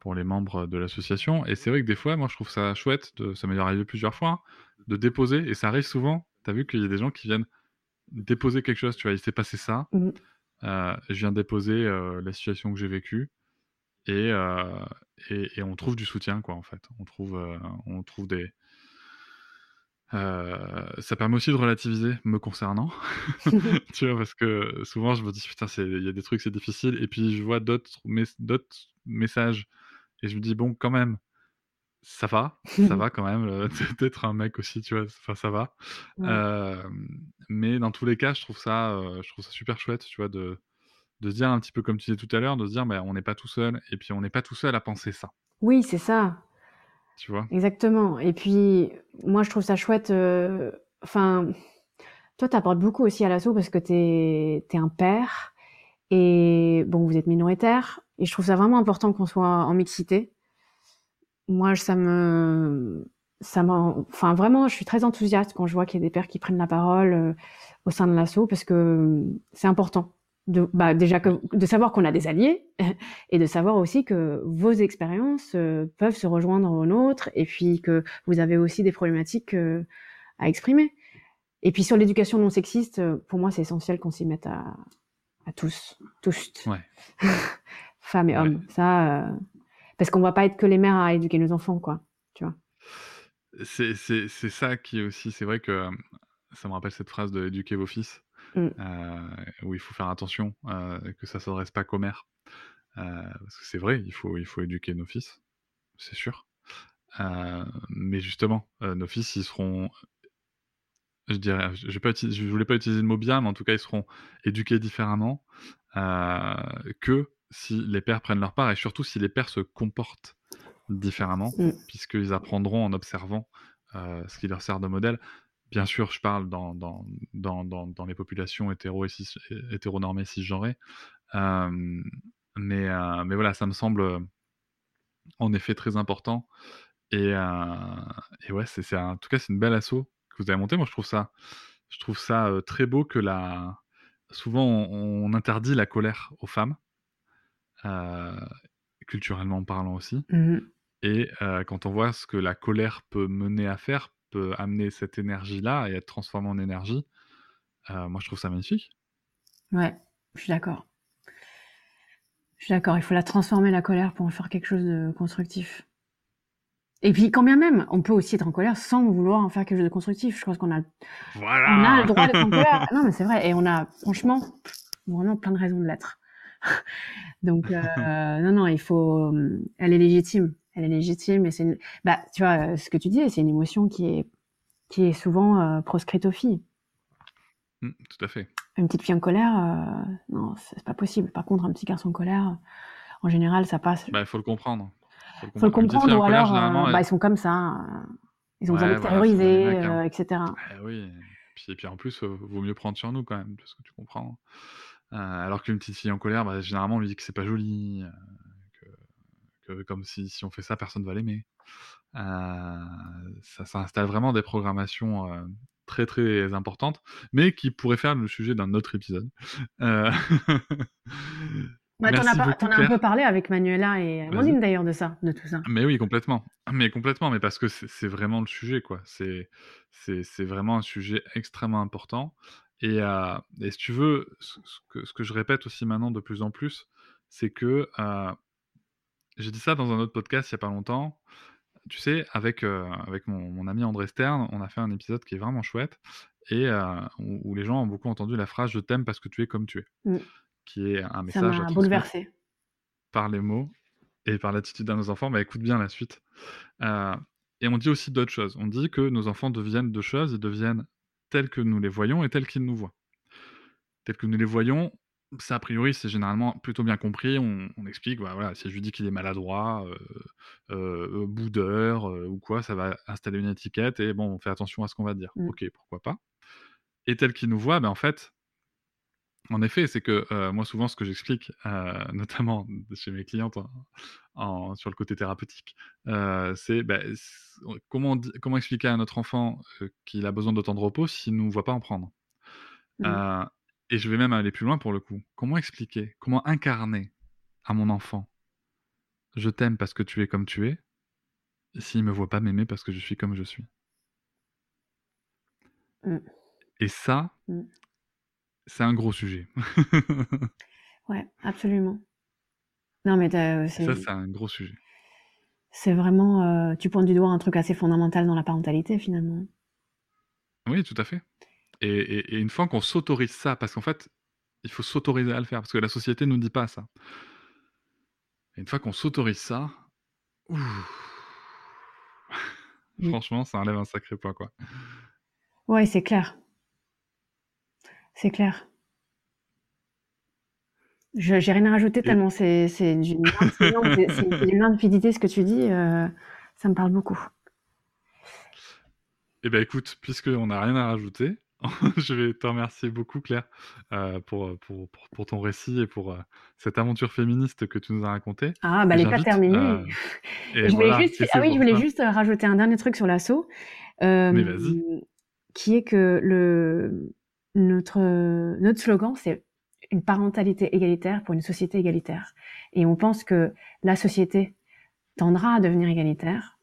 pour les membres de l'association. Et c'est vrai que des fois, moi, je trouve ça chouette, de, ça m'est arrivé plusieurs fois, hein, de déposer, et ça arrive souvent. Tu as vu qu'il y a des gens qui viennent déposer quelque chose, tu vois, il s'est passé ça. Mmh. Je viens déposer euh, la situation que j'ai vécue euh, et, et, on trouve du soutien, quoi, en fait. On trouve, on trouve des. ça permet aussi de relativiser me concernant, <laughs> tu vois, parce que souvent je me dis putain, il y a des trucs c'est difficile, et puis je vois d'autres d'autres messages et je me dis bon, quand même, ça va, ça va <laughs> quand même euh, d'être un mec aussi, tu vois, enfin ça va. mais dans tous les cas, je trouve ça, euh, je trouve ça super chouette, tu vois, de, de se dire un petit peu comme tu disais tout à l'heure, de se dire, bah, on n'est pas tout seul, et puis on n'est pas tout seul à penser ça. Oui, c'est ça. Tu vois? Exactement. Et puis, moi, je trouve ça chouette. Enfin, toi, tu apportes beaucoup aussi à l'assaut parce que tu es, un père, et bon, vous êtes minoritaire, et je trouve ça vraiment important qu'on soit en mixité moi, ça me, ça enfin vraiment, je suis très enthousiaste quand je vois qu'il y a des pères qui prennent la parole euh, au sein de l'assaut parce que c'est important de, bah, déjà que, de savoir qu'on a des alliés <laughs> et de savoir aussi que vos expériences euh, peuvent se rejoindre aux nôtres et puis que vous avez aussi des problématiques euh, à exprimer. Et puis sur l'éducation non sexiste, pour moi, c'est essentiel qu'on s'y mette à, à tous, tous, ouais. <laughs> femmes et hommes. Ça parce qu'on va pas être que les mères à éduquer nos enfants, quoi. Tu vois. C'est, ça qui est aussi, c'est vrai que ça me rappelle cette phrase de éduquer vos fils, mmh. euh, où il faut faire attention euh, que ça s'adresse pas qu'aux mères. Euh, parce que c'est vrai, il faut, il faut éduquer nos fils, c'est sûr. mais justement, nos fils, ils seront je dirais, je, je voulais pas utiliser le mot bien, mais en tout cas, ils seront éduqués différemment que si les pères prennent leur part et surtout si les pères se comportent différemment, mm. puisqu'ils apprendront en observant euh, ce qui leur sert de modèle. Bien sûr, je parle dans, dans, dans, dans, les populations hétéro et cis, hétéronormées cisgenrées. Euh, mais, euh, mais voilà, ça me semble en effet très important. Et, et ouais, c'est en tout cas c'est une belle asso que vous avez montée. Moi, je trouve ça, je trouve ça très beau que la. Souvent, on, interdit la colère aux femmes, culturellement parlant aussi. Mmh et quand on voit ce que la colère peut mener à faire, peut amener cette énergie-là et être transformée en énergie, moi je trouve ça magnifique. Ouais, je suis d'accord. Je suis d'accord, il faut la transformer la colère pour en faire quelque chose de constructif. Et puis, quand bien même, on peut aussi être en colère sans vouloir en faire quelque chose de constructif. Je pense qu'on a, voilà. on a le droit d'être en <laughs> colère. Non, mais c'est vrai. Et on a, franchement, vraiment plein de raisons de l'être. <laughs> Donc, euh, <laughs> non, non, il faut, elle est légitime. Elle est légitime et c'est une... bah tu vois euh, ce que tu dis c'est une émotion qui est qui est souvent euh, proscrite aux filles. Mmh, tout à fait. Une petite fille en colère euh, non c'est pas possible. Par contre un petit garçon en colère en général ça passe. Bah il faut le comprendre. Faut le comprendre, ou alors bah, ils sont comme ça ils ont besoin d'être terrorisés etc eh oui. Puis, et puis en plus vaut mieux prendre sur nous quand même parce que tu comprends alors qu'une petite fille en colère bah, généralement on lui dit que c'est pas joli comme si, si on fait ça, personne ne va l'aimer. Euh, ça, ça, installe vraiment des programmations euh, très très importantes, mais qui pourraient faire le sujet d'un autre épisode. Euh... <laughs> Bah, t'en as, un peu parlé avec Manuela et Amandine d'ailleurs de ça, de tout ça. Mais oui, complètement. Mais complètement, mais parce que c'est vraiment le sujet, quoi. C'est vraiment un sujet extrêmement important. Et, euh, et si tu veux, ce, que, ce, que, je répète aussi maintenant de plus en plus, c'est que euh, j'ai dit ça dans un autre podcast il y a pas longtemps. Tu sais, avec, euh, avec mon, mon, ami André Stern, on a fait un épisode qui est vraiment chouette et où, les gens ont beaucoup entendu la phrase Je t'aime parce que tu es comme tu es, mmh. qui est un message à bouleversé. par les mots et par l'attitude de nos enfants. Bah, écoute bien la suite. Et on dit aussi d'autres choses. On dit que nos enfants deviennent deux choses ils deviennent tels que nous les voyons et tels qu'ils nous voient. Tels que nous les voyons, ça, a priori, c'est généralement plutôt bien compris. On, explique, bah, voilà, si je lui dis qu'il est maladroit, euh, euh, boudeur euh, ou quoi, ça va installer une étiquette et bon, on fait attention à ce qu'on va dire. Mmh. Ok, pourquoi pas. Et tel qu'il nous voit, ben, en fait, en effet, c'est que moi, souvent, ce que j'explique, <laughs> notamment chez mes clientes en, sur le côté thérapeutique, c'est bah, comment, comment expliquer à notre enfant qu'il a besoin de temps de repos s'il ne nous voit pas en prendre? Mmh. Et je vais même aller plus loin pour le coup. Comment expliquer, comment incarner à mon enfant Je t'aime parce que tu es comme tu es, s'il ne me voit pas m'aimer parce que je suis comme je suis? Mmh. Et ça, mmh. C'est un gros sujet. <laughs> ouais, absolument. Non, mais ça, c'est un gros sujet. C'est vraiment, euh, tu pointes du doigt un truc assez fondamental dans la parentalité finalement. Oui, tout à fait. Et, une fois qu'on s'autorise ça, parce qu'en fait, il faut s'autoriser à le faire, parce que la société ne nous dit pas ça. Et une fois qu'on s'autorise ça, <laughs> franchement, ça enlève un sacré poids, quoi. Ouais, c'est clair. C'est clair. Je j'ai rien à rajouter tellement c'est d'une limpidité <laughs> ce que tu dis, euh, ça me parle beaucoup. Eh ben écoute, puisqu'on n'a rien à rajouter, <laughs> je vais te remercier beaucoup, Claire, euh, pour, pour, pour, ton récit et pour euh, cette aventure féministe que tu nous as racontée. Ah, bah, elle n'est pas terminée. Euh, je voulais juste, ah oui, je voulais juste rajouter un dernier truc sur l'assaut. Mais vas-y. Qui est que le, notre, notre slogan, c'est une parentalité égalitaire pour une société égalitaire. Et on pense que la société tendra à devenir égalitaire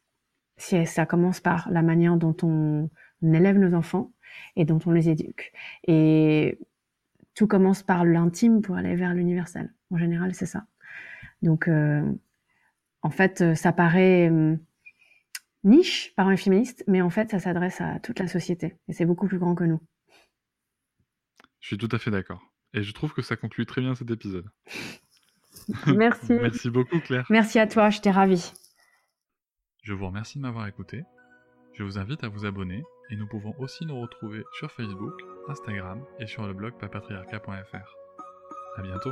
si ça commence par la manière dont on élève nos enfants, et dont on les éduque. Et tout commence par l'intime pour aller vers l'universel. En général, c'est ça. Donc, euh, en fait, euh, ça paraît euh, niche par un féministe, mais en fait, ça s'adresse à toute la société. Et c'est beaucoup plus grand que nous. Je suis tout à fait d'accord. Et je trouve que ça conclut très bien cet épisode. <laughs> Merci. Merci beaucoup, Claire. Merci à toi, j'étais ravie. Je vous remercie de m'avoir écouté. Je vous invite à vous abonner et nous pouvons aussi nous retrouver sur Facebook, Instagram et sur le blog papatriarca.fr. A bientôt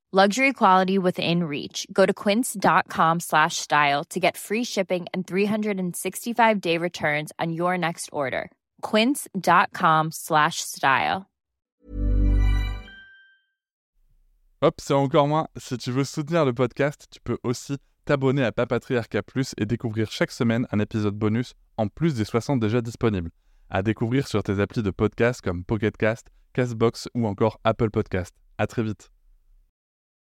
Luxury quality within reach. Go to quince.com slash style to get free shipping and 365 day returns on your next order. Quince.com slash style. Hop, c'est encore moins. Si tu veux soutenir le podcast, tu peux aussi t'abonner à Papatriarca Plus et découvrir chaque semaine un épisode bonus en plus des 60 déjà disponibles. À découvrir sur tes applis de podcast comme Pocketcast, Castbox ou encore Apple Podcast. À très vite.